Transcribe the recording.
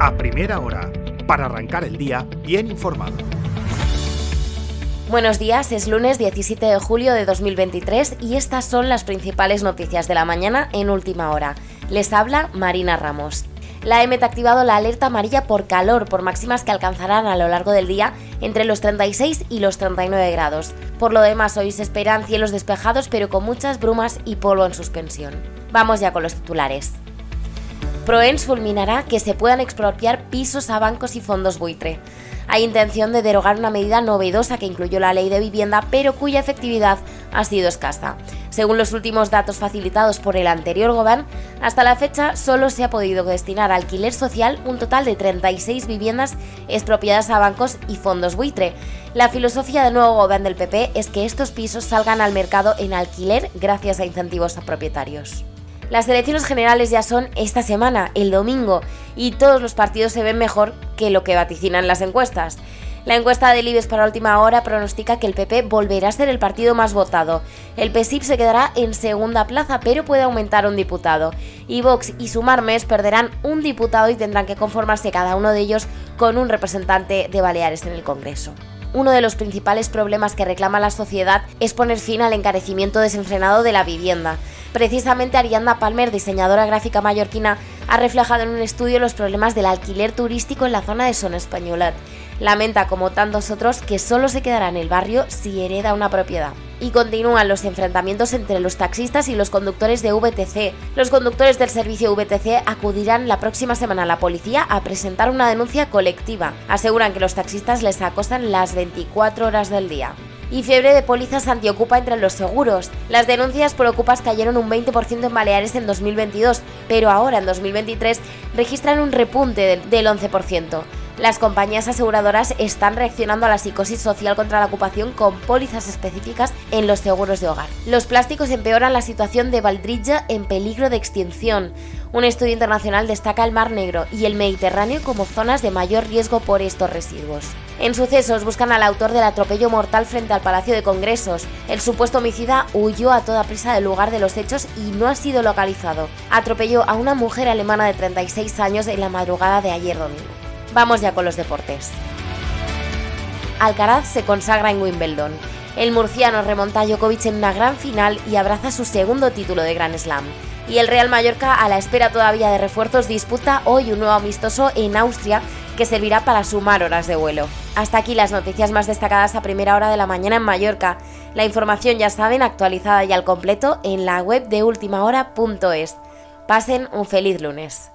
a primera hora, para arrancar el día bien informado. Buenos días, es lunes 17 de julio de 2023 y estas son las principales noticias de la mañana en última hora. Les habla Marina Ramos. La EMET ha activado la alerta amarilla por calor, por máximas que alcanzarán a lo largo del día entre los 36 y los 39 grados. Por lo demás, hoy se esperan cielos despejados pero con muchas brumas y polvo en suspensión. Vamos ya con los titulares. Proens fulminará que se puedan expropiar pisos a bancos y fondos buitre. Hay intención de derogar una medida novedosa que incluyó la ley de vivienda, pero cuya efectividad ha sido escasa. Según los últimos datos facilitados por el anterior gobierno, hasta la fecha solo se ha podido destinar a alquiler social un total de 36 viviendas expropiadas a bancos y fondos buitre. La filosofía del nuevo gobierno del PP es que estos pisos salgan al mercado en alquiler gracias a incentivos a propietarios. Las elecciones generales ya son esta semana, el domingo, y todos los partidos se ven mejor que lo que vaticinan las encuestas. La encuesta del IBEX para última hora pronostica que el PP volverá a ser el partido más votado. El PSIP se quedará en segunda plaza, pero puede aumentar un diputado. Y Vox y Sumar Mes perderán un diputado y tendrán que conformarse cada uno de ellos con un representante de Baleares en el Congreso uno de los principales problemas que reclama la sociedad es poner fin al encarecimiento desenfrenado de la vivienda. Precisamente Arianda Palmer, diseñadora gráfica mallorquina, ha reflejado en un estudio los problemas del alquiler turístico en la zona de Son Españolat. Lamenta, como tantos otros, que solo se quedará en el barrio si hereda una propiedad. Y continúan los enfrentamientos entre los taxistas y los conductores de VTC. Los conductores del servicio VTC acudirán la próxima semana a la policía a presentar una denuncia colectiva. Aseguran que los taxistas les acosan las 24 horas del día y fiebre de pólizas antiocupa entre los seguros. Las denuncias por ocupas cayeron un 20% en Baleares en 2022, pero ahora en 2023 registran un repunte del 11%. Las compañías aseguradoras están reaccionando a la psicosis social contra la ocupación con pólizas específicas en los seguros de hogar. Los plásticos empeoran la situación de Valdrilla en peligro de extinción. Un estudio internacional destaca el Mar Negro y el Mediterráneo como zonas de mayor riesgo por estos residuos. En sucesos buscan al autor del atropello mortal frente al Palacio de Congresos. El supuesto homicida huyó a toda prisa del lugar de los hechos y no ha sido localizado. Atropelló a una mujer alemana de 36 años en la madrugada de ayer domingo. Vamos ya con los deportes. Alcaraz se consagra en Wimbledon. El murciano remonta a Djokovic en una gran final y abraza su segundo título de Grand Slam. Y el Real Mallorca, a la espera todavía de refuerzos, disputa hoy un nuevo amistoso en Austria que servirá para sumar horas de vuelo. Hasta aquí las noticias más destacadas a primera hora de la mañana en Mallorca. La información, ya saben, actualizada y al completo en la web de ultimahora.es. Pasen un feliz lunes.